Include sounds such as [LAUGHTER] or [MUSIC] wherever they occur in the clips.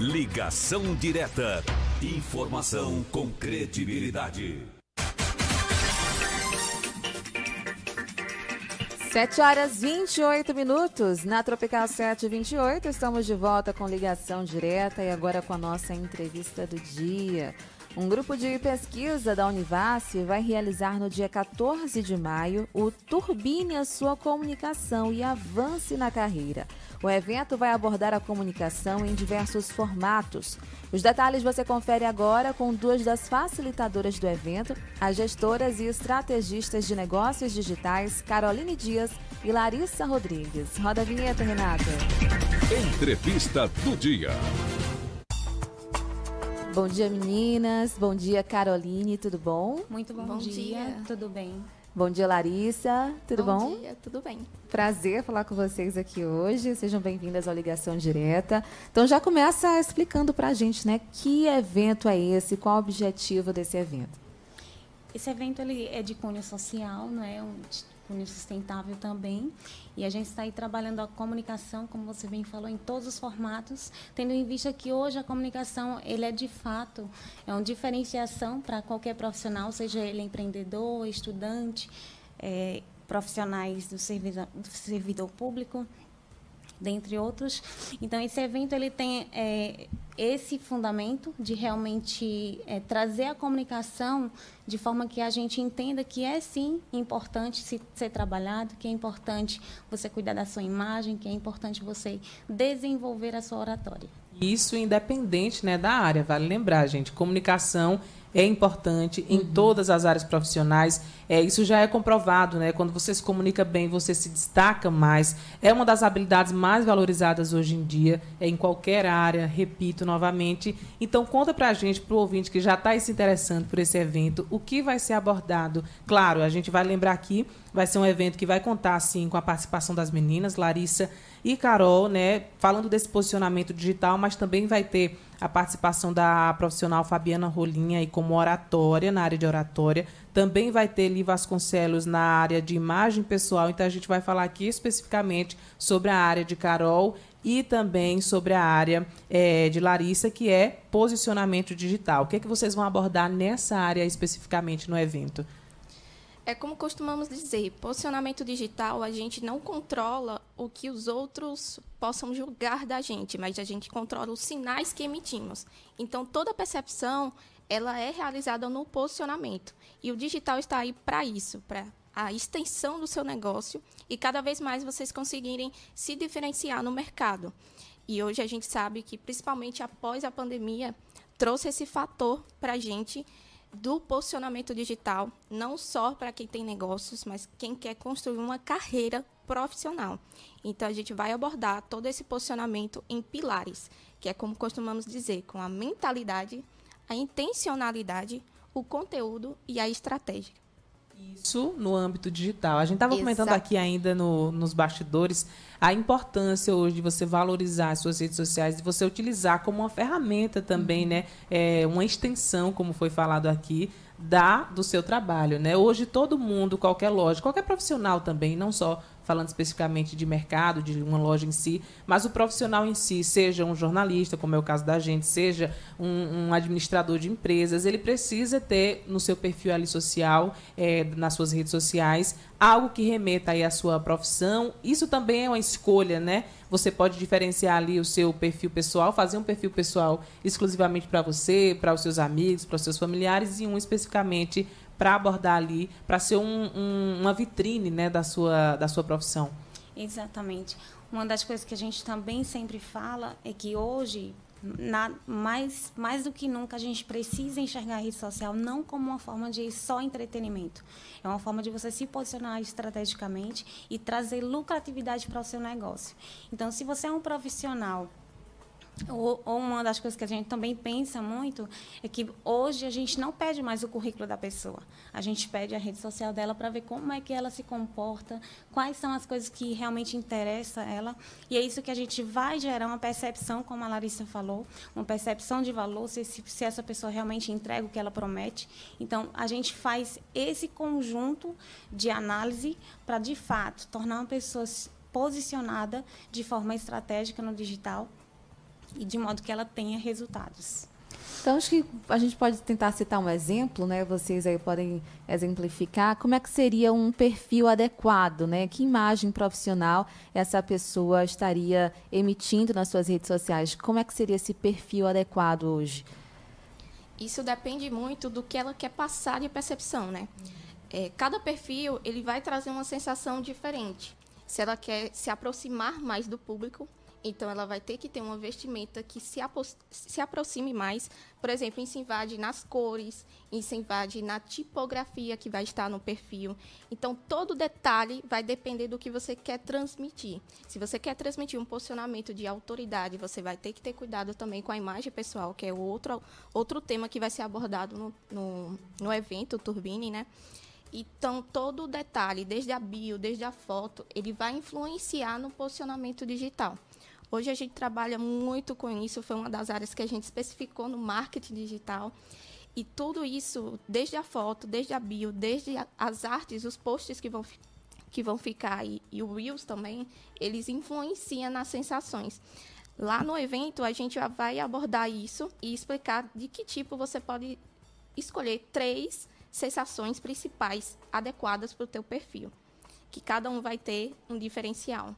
Ligação direta. Informação com credibilidade. 7 horas 28 minutos. Na Tropical 728, estamos de volta com ligação direta e agora com a nossa entrevista do dia. Um grupo de pesquisa da Univasse vai realizar no dia 14 de maio o Turbine a sua comunicação e avance na carreira. O evento vai abordar a comunicação em diversos formatos. Os detalhes você confere agora com duas das facilitadoras do evento, as gestoras e estrategistas de negócios digitais Caroline Dias e Larissa Rodrigues. Roda a vinheta, Renata. Entrevista do dia. Bom dia, meninas. Bom dia, Caroline. Tudo bom? Muito bom, Bom dia. dia. Tudo bem? Bom dia, Larissa. Tudo bom? Bom dia, tudo bem. Prazer falar com vocês aqui hoje. Sejam bem-vindas ao Ligação Direta. Então já começa explicando pra gente, né, que evento é esse, qual o objetivo desse evento. Esse evento ele é de cunho social, não é? Um cunho sustentável também. E a gente está aí trabalhando a comunicação, como você bem falou, em todos os formatos, tendo em vista que hoje a comunicação ele é de fato é uma diferenciação para qualquer profissional, seja ele empreendedor, estudante, eh, profissionais do servidor, do servidor público. dentre outros. Então esse evento ele tem é, esse fundamento de realmente é, trazer a comunicação de forma que a gente entenda que é sim importante se, ser trabalhado, que é importante você cuidar da sua imagem, que é importante você desenvolver a sua oratória. Isso independente né, da área, vale lembrar, gente. Comunicação é importante em todas as áreas profissionais. É, isso já é comprovado, né? Quando você se comunica bem, você se destaca mais. É uma das habilidades mais valorizadas hoje em dia, é em qualquer área, repito novamente. Então, conta pra gente, pro ouvinte que já está se interessando por esse evento, o que vai ser abordado. Claro, a gente vai lembrar aqui, vai ser um evento que vai contar, sim, com a participação das meninas, Larissa e Carol, né? Falando desse posicionamento digital, mas também vai ter a participação da profissional Fabiana Rolinha e como oratória, na área de oratória. Também vai ter Li Vasconcelos na área de imagem pessoal. Então a gente vai falar aqui especificamente sobre a área de Carol e também sobre a área eh, de Larissa, que é posicionamento digital. O que é que vocês vão abordar nessa área especificamente no evento? É como costumamos dizer, posicionamento digital, a gente não controla o que os outros possam julgar da gente, mas a gente controla os sinais que emitimos. Então, toda percepção, ela é realizada no posicionamento. E o digital está aí para isso, para a extensão do seu negócio e cada vez mais vocês conseguirem se diferenciar no mercado. E hoje a gente sabe que, principalmente após a pandemia, trouxe esse fator para a gente do posicionamento digital, não só para quem tem negócios, mas quem quer construir uma carreira profissional. Então, a gente vai abordar todo esse posicionamento em pilares, que é como costumamos dizer, com a mentalidade, a intencionalidade, o conteúdo e a estratégia. Isso no âmbito digital. A gente estava comentando aqui ainda no- nos bastidores a importância hoje de você valorizar as suas redes sociais, de você utilizar como uma ferramenta também, né? É, uma extensão, como foi falado aqui, da do seu trabalho, né? Hoje todo mundo, qualquer loja, qualquer profissional também, não só falando especificamente de mercado, de uma loja em si, mas o profissional em si, seja um jornalista, como é o caso da gente, seja um, um administrador de empresas, ele precisa ter no seu perfil ali social, eh, nas suas redes sociais, algo que remeta aí à sua profissão. Isso também é uma escolha, né? Você pode diferenciar ali o seu perfil pessoal, fazer um perfil pessoal exclusivamente para você, para os seus amigos, para os seus familiares e um especificamente para abordar ali, para ser um- um- uma vitrine, né, da sua da sua profissão. Exatamente. Uma das coisas que a gente também sempre fala é que hoje, na- mais, mais do que nunca, a gente precisa enxergar a rede social não como uma forma de só entretenimento. É uma forma de você se posicionar estrategicamente e trazer lucratividade para o seu negócio. Então, se você é um profissional ou, uma das coisas que a gente também pensa muito é que hoje a gente não pede mais o currículo da pessoa. A gente pede a rede social dela para ver como é que ela se comporta, quais são as coisas que realmente interessam a ela. E é isso que a gente vai gerar uma percepção, como a Larissa falou, uma percepção de valor, se, se essa pessoa realmente entrega o que ela promete. Então, a gente faz esse conjunto de análise para, de fato, tornar uma pessoa posicionada de forma estratégica no digital e de modo que ela tenha resultados. Então, acho que a gente pode tentar citar um exemplo, né? Vocês aí podem exemplificar como é que seria um perfil adequado, né? Que imagem profissional essa pessoa estaria emitindo nas suas redes sociais? Como é que seria esse perfil adequado hoje? Isso depende muito do que ela quer passar de percepção, né? É, cada perfil ele vai trazer uma sensação diferente. Se ela quer se aproximar mais do público, então, ela vai ter que ter uma vestimenta que se, se aproxime mais, por exemplo, se invade nas cores, se invade na tipografia que vai estar no perfil. Então, todo detalhe vai depender do que você quer transmitir. Se você quer transmitir um posicionamento de autoridade, você vai ter que ter cuidado também com a imagem pessoal, que é outro, outro tema que vai ser abordado no, no, no evento Turbine, né? Então, todo detalhe, desde a bio, desde a foto, ele vai influenciar no posicionamento digital. Hoje a gente trabalha muito com isso, foi uma das áreas que a gente especificou no marketing digital. E tudo isso, desde a foto, desde a bio, desde as artes, os posts que vão, que vão ficar e, e o Reels também, eles influenciam nas sensações. Lá no evento, a gente vai abordar isso e explicar de que tipo você pode escolher três sensações principais adequadas para o teu perfil, que cada um vai ter um diferencial.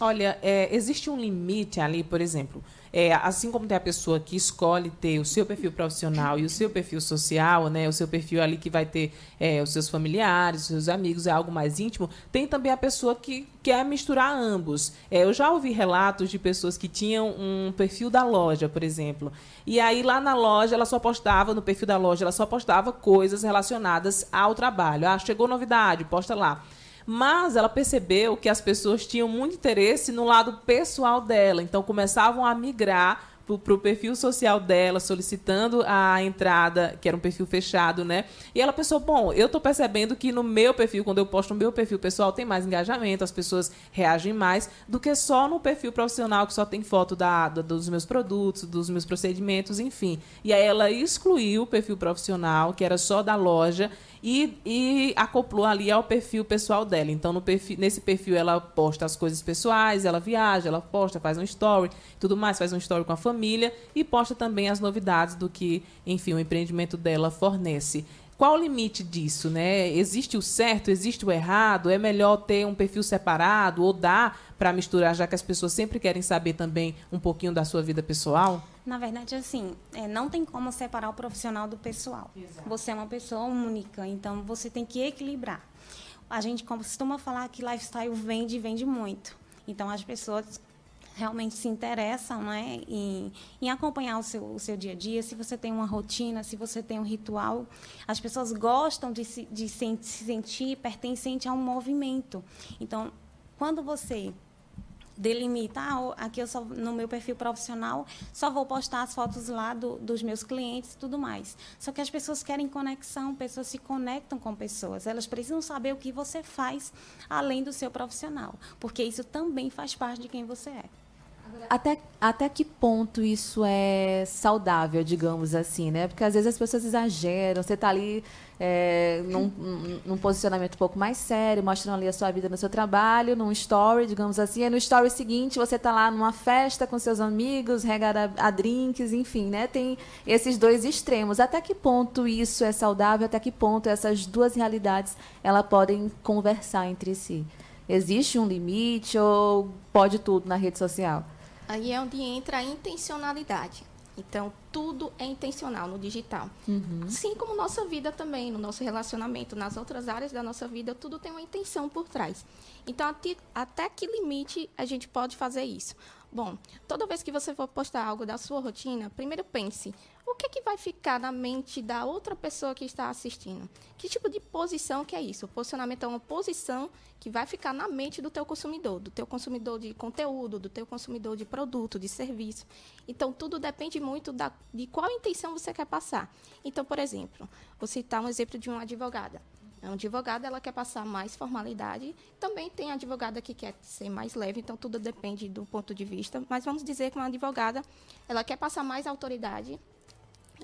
Olha, é, existe um limite ali, por exemplo, é, assim como tem a pessoa que escolhe ter o seu perfil profissional e o seu perfil social, né, o seu perfil ali que vai ter é, os seus familiares, os seus amigos, é algo mais íntimo, tem também a pessoa que quer misturar ambos. É, eu já ouvi relatos de pessoas que tinham um perfil da loja, por exemplo, e aí lá na loja ela só postava, no perfil da loja, ela só postava coisas relacionadas ao trabalho. Ah, chegou novidade, posta lá mas ela percebeu que as pessoas tinham muito interesse no lado pessoal dela, então começavam a migrar para o perfil social dela, solicitando a entrada, que era um perfil fechado, né? E ela pensou, bom, eu estou percebendo que no meu perfil, quando eu posto no meu perfil pessoal, tem mais engajamento, as pessoas reagem mais, do que só no perfil profissional, que só tem foto da, dos meus produtos, dos meus procedimentos, enfim. E aí ela excluiu o perfil profissional, que era só da loja, e, e acoplou ali ao perfil pessoal dela. Então, no perfil, nesse perfil, ela posta as coisas pessoais, ela viaja, ela posta, faz um story, tudo mais, faz um story com a família e posta também as novidades do que, enfim, o empreendimento dela fornece. Qual o limite disso, né? Existe o certo, existe o errado? É melhor ter um perfil separado ou dá para misturar, já que as pessoas sempre querem saber também um pouquinho da sua vida pessoal? Na verdade, assim, é, não tem como separar o profissional do pessoal. Exato. Você é uma pessoa única, então você tem que equilibrar. A gente costuma falar que lifestyle vende, vende muito. Então as pessoas realmente se interessam né, em, em acompanhar o seu, o seu dia a dia, se você tem uma rotina, se você tem um ritual. As pessoas gostam de se, de se sentir pertencente a um movimento. Então, quando você delimita, ah, aqui eu só, no meu perfil profissional só vou postar as fotos lá do, dos meus clientes e tudo mais. Só que as pessoas querem conexão, pessoas se conectam com pessoas, elas precisam saber o que você faz além do seu profissional, porque isso também faz parte de quem você é. Até, até que ponto isso é saudável, digamos assim, né? Porque às vezes as pessoas exageram, você está ali é, num, num, posicionamento um pouco mais sério, mostrando ali a sua vida no seu trabalho, num story, digamos assim, e no story seguinte você está lá numa festa com seus amigos, regada a, drinks, enfim, né? Tem esses dois extremos. Até que ponto isso é saudável? Até que ponto essas duas realidades elas podem conversar entre si? Existe um limite ou pode tudo na rede social? Aí é onde entra a intencionalidade. Então, tudo é intencional no digital. Uhum. Assim como nossa vida também, no nosso relacionamento, nas outras áreas da nossa vida, tudo tem uma intenção por trás. Então, até, até que limite a gente pode fazer isso? Bom, toda vez que você for postar algo da sua rotina, primeiro pense, o que, é que vai ficar na mente da outra pessoa que está assistindo? Que tipo de posição que é isso? O posicionamento é uma posição que vai ficar na mente do teu consumidor, do teu consumidor de conteúdo, do teu consumidor de produto, de serviço. Então, tudo depende muito da, de qual intenção você quer passar. Então, por exemplo, vou citar um exemplo de uma advogada. A advogada ela quer passar mais formalidade. Também tem advogada que quer ser mais leve, então tudo depende do ponto de vista. Mas vamos dizer que uma advogada ela quer passar mais autoridade,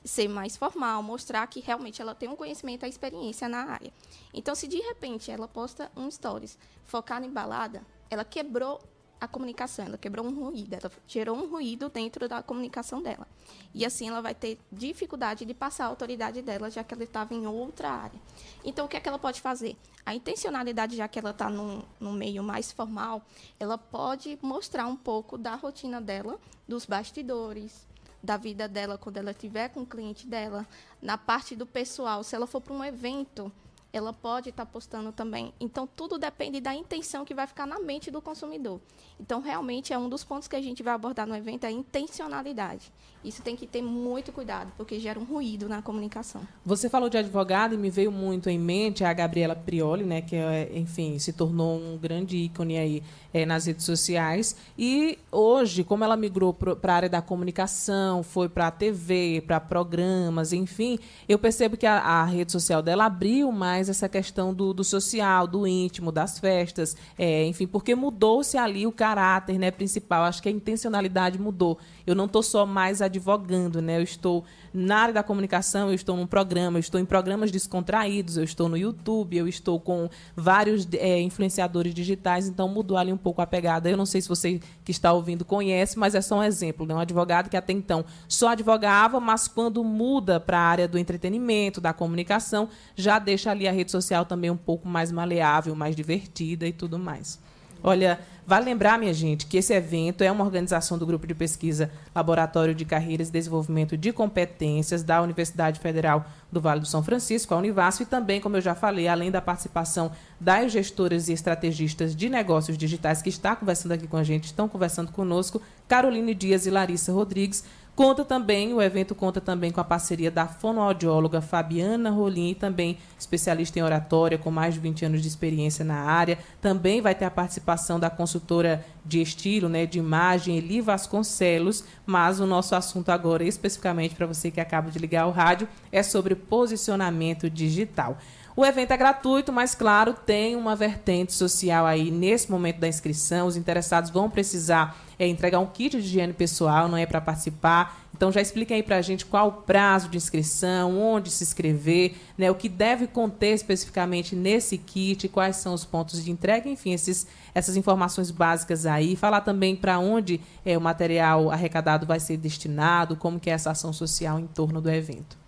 ser mais formal, mostrar que realmente ela tem um conhecimento, a experiência na área. Então, se de repente ela posta um stories focado em balada, ela quebrou a comunicação, ela quebrou um ruído, ela gerou um ruído dentro da comunicação dela. E assim ela vai ter dificuldade de passar a autoridade dela, já que ela estava em outra área. Então, o que é que ela pode fazer? A intencionalidade, já que ela está num, num meio mais formal, ela pode mostrar um pouco da rotina dela, dos bastidores, da vida dela quando ela estiver com o cliente dela, na parte do pessoal, se ela for para um evento, ela pode estar tá postando também. Então, tudo depende da intenção que vai ficar na mente do consumidor. Então, realmente, é um dos pontos que a gente vai abordar no evento, é a intencionalidade. Isso tem que ter muito cuidado, porque gera um ruído na comunicação. Você falou de advogado e me veio muito em mente a Gabriela Prioli, né, que, é, enfim, se tornou um grande ícone aí é, nas redes sociais. E hoje, como ela migrou para a área da comunicação, foi para a TV, para programas, enfim, eu percebo que a, a, rede social dela abriu mais essa questão do, do social, do íntimo, das festas, é, enfim, porque mudou-se ali o caráter né, principal. Acho que a intencionalidade mudou. Eu não estou só mais advogando, né? Eu estou na área da comunicação, eu estou num programa, eu estou em programas descontraídos, eu estou no YouTube, eu estou com vários é, influenciadores digitais, então mudou ali um pouco a pegada. Eu não sei se você que está ouvindo conhece, mas é só um exemplo, né? Um advogado que até então só advogava, mas quando muda para a área do entretenimento, da comunicação, já deixa ali a rede social também um pouco mais maleável, mais divertida e tudo mais. Olha, vale lembrar, minha gente, que esse evento é uma organização do Grupo de Pesquisa Laboratório de Carreiras e Desenvolvimento de Competências da Universidade Federal do Vale do São Francisco, a Univasf, e também, como eu já falei, além da participação das gestoras e estrategistas de negócios digitais que está conversando aqui com a gente, estão conversando conosco, Caroline Dias e Larissa Rodrigues, Conta também, o evento conta também com a parceria da fonoaudióloga Fabiana Rolim, também especialista em oratória, com mais de 20 anos de experiência na área. Também vai ter a participação da consultora de estilo, né, de imagem, Eli Vasconcelos, mas o nosso assunto agora, especificamente para você que acaba de ligar o rádio, é sobre posicionamento digital. O evento é gratuito, mas, claro, tem uma vertente social aí nesse momento da inscrição. Os interessados vão precisar é, entregar um kit de higiene pessoal, não é para participar. Então, já expliquem aí para a gente qual o prazo de inscrição, onde se inscrever, né, o que deve conter especificamente nesse kit, quais são os pontos de entrega, enfim, esses, essas informações básicas aí. Falar também para onde é, o material arrecadado vai ser destinado, como que é essa ação social em torno do evento.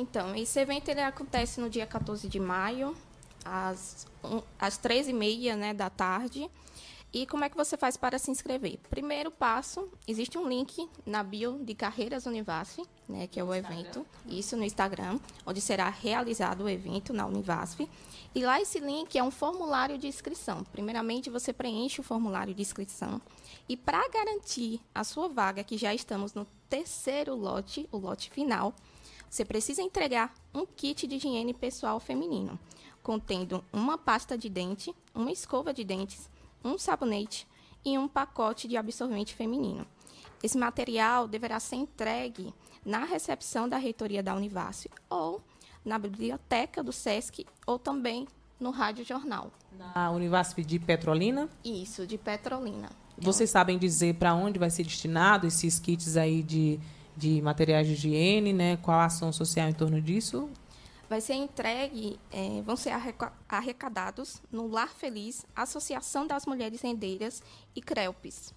Então, esse evento ele acontece no dia 14 de maio, às, um, às 13h30 né, da tarde. E como é que você faz para se inscrever? Primeiro passo, existe um link na bio de Carreiras Univasf, né, que é o evento, isso no Instagram, onde será realizado o evento na Univasf. E lá esse link é um formulário de inscrição. Primeiramente, você preenche o formulário de inscrição. E para garantir a sua vaga, que já estamos no terceiro lote, o lote final, você precisa entregar um kit de higiene pessoal feminino, contendo uma pasta de dente, uma escova de dentes, um sabonete e um pacote de absorvente feminino. Esse material deverá ser entregue na recepção da reitoria da Univasf ou na biblioteca do SESC ou também no Rádio Jornal. Na Univasf de Petrolina? Isso, de Petrolina. Vocês sabem dizer para onde vai ser destinado esses kits aí de de materiais de higiene, né? Qual a ação social em torno disso? Vai ser entregue, é, vão ser arrecadados no Lar Feliz, Associação das Mulheres Rendeiras e CRELPES.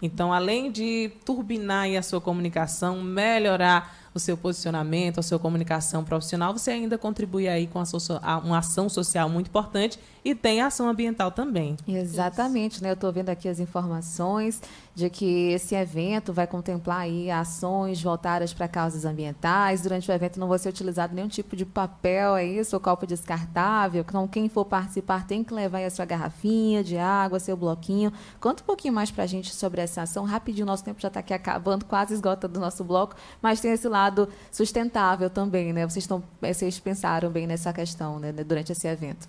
Então, além de turbinar a sua comunicação, melhorar o seu posicionamento, a sua comunicação profissional, você ainda contribui aí com a uma ação social muito importante e tem ação ambiental também. Exatamente, Isso. né? Eu estou vendo aqui as informações de que esse evento vai contemplar aí ações voltadas para causas ambientais. Durante o evento não vai ser utilizado nenhum tipo de papel, é isso, ou copo descartável. Então, quem for participar tem que levar a sua garrafinha de água, seu bloquinho. Conta um pouquinho mais para a gente sobre essa ação. Rapidinho, nosso tempo já está aqui acabando, quase esgota do nosso bloco, mas tem esse lado sustentável também, né? Vocês, estão, vocês pensaram bem nessa questão né, durante esse evento.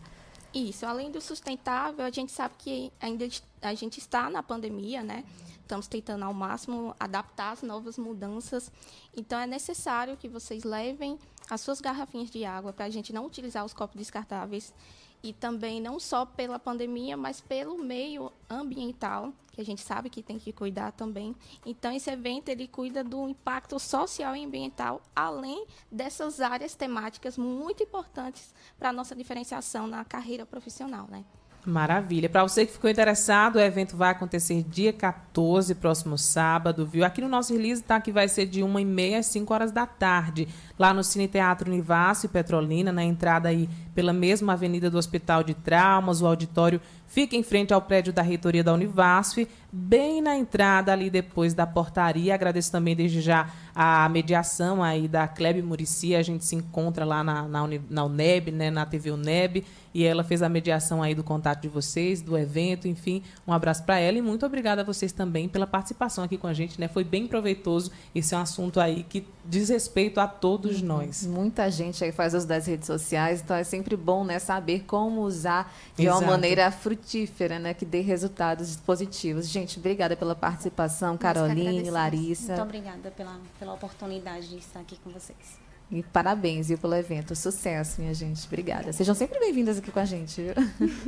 Isso, além do sustentável, a gente sabe que ainda a gente está na pandemia, né? Estamos tentando ao máximo adaptar as novas mudanças. Então é necessário que vocês levem as suas garrafinhas de água para a gente não utilizar os copos descartáveis e também não só pela pandemia, mas pelo meio ambiental, que a gente sabe que tem que cuidar também. Então esse evento ele cuida do impacto social e ambiental, além dessas áreas temáticas muito importantes para a nossa diferenciação na carreira profissional, né? Maravilha. Para você que ficou interessado, o evento vai acontecer dia 14, próximo sábado, viu? Aqui no nosso release tá que vai ser de 1h30 às 5 horas da tarde, lá no Cine Teatro Univasso e Petrolina, na entrada aí pela mesma avenida do Hospital de Traumas, o auditório fica em frente ao prédio da reitoria da Univasf, bem na entrada ali depois da portaria. Agradeço também desde já a mediação aí da Klebe Murici, a gente se encontra lá na, na, na UNEB, né, na TV UNEB, e ela fez a mediação aí do contato de vocês, do evento, enfim, um abraço para ela e muito obrigada a vocês também pela participação aqui com a gente, né? Foi bem proveitoso. Esse é um assunto aí que diz respeito a todos uhum. nós. Muita gente aí faz uso das redes sociais, então é sempre bom, né, saber como usar de Exato. uma maneira frutífera, né, que dê resultados positivos. Gente, obrigada pela participação, Caroline, Larissa. Muito obrigada pela, pela oportunidade de estar aqui com vocês. E parabéns viu, pelo evento. Sucesso, minha gente. Obrigada. Sejam sempre bem-vindas aqui com a gente. Viu? [LAUGHS]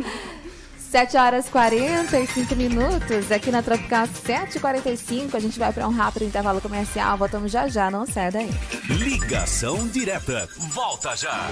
7 horas 45 minutos, aqui na Tropical 7h45. A gente vai para um rápido intervalo comercial. Voltamos já já, não sai daí. Ligação direta. Volta já.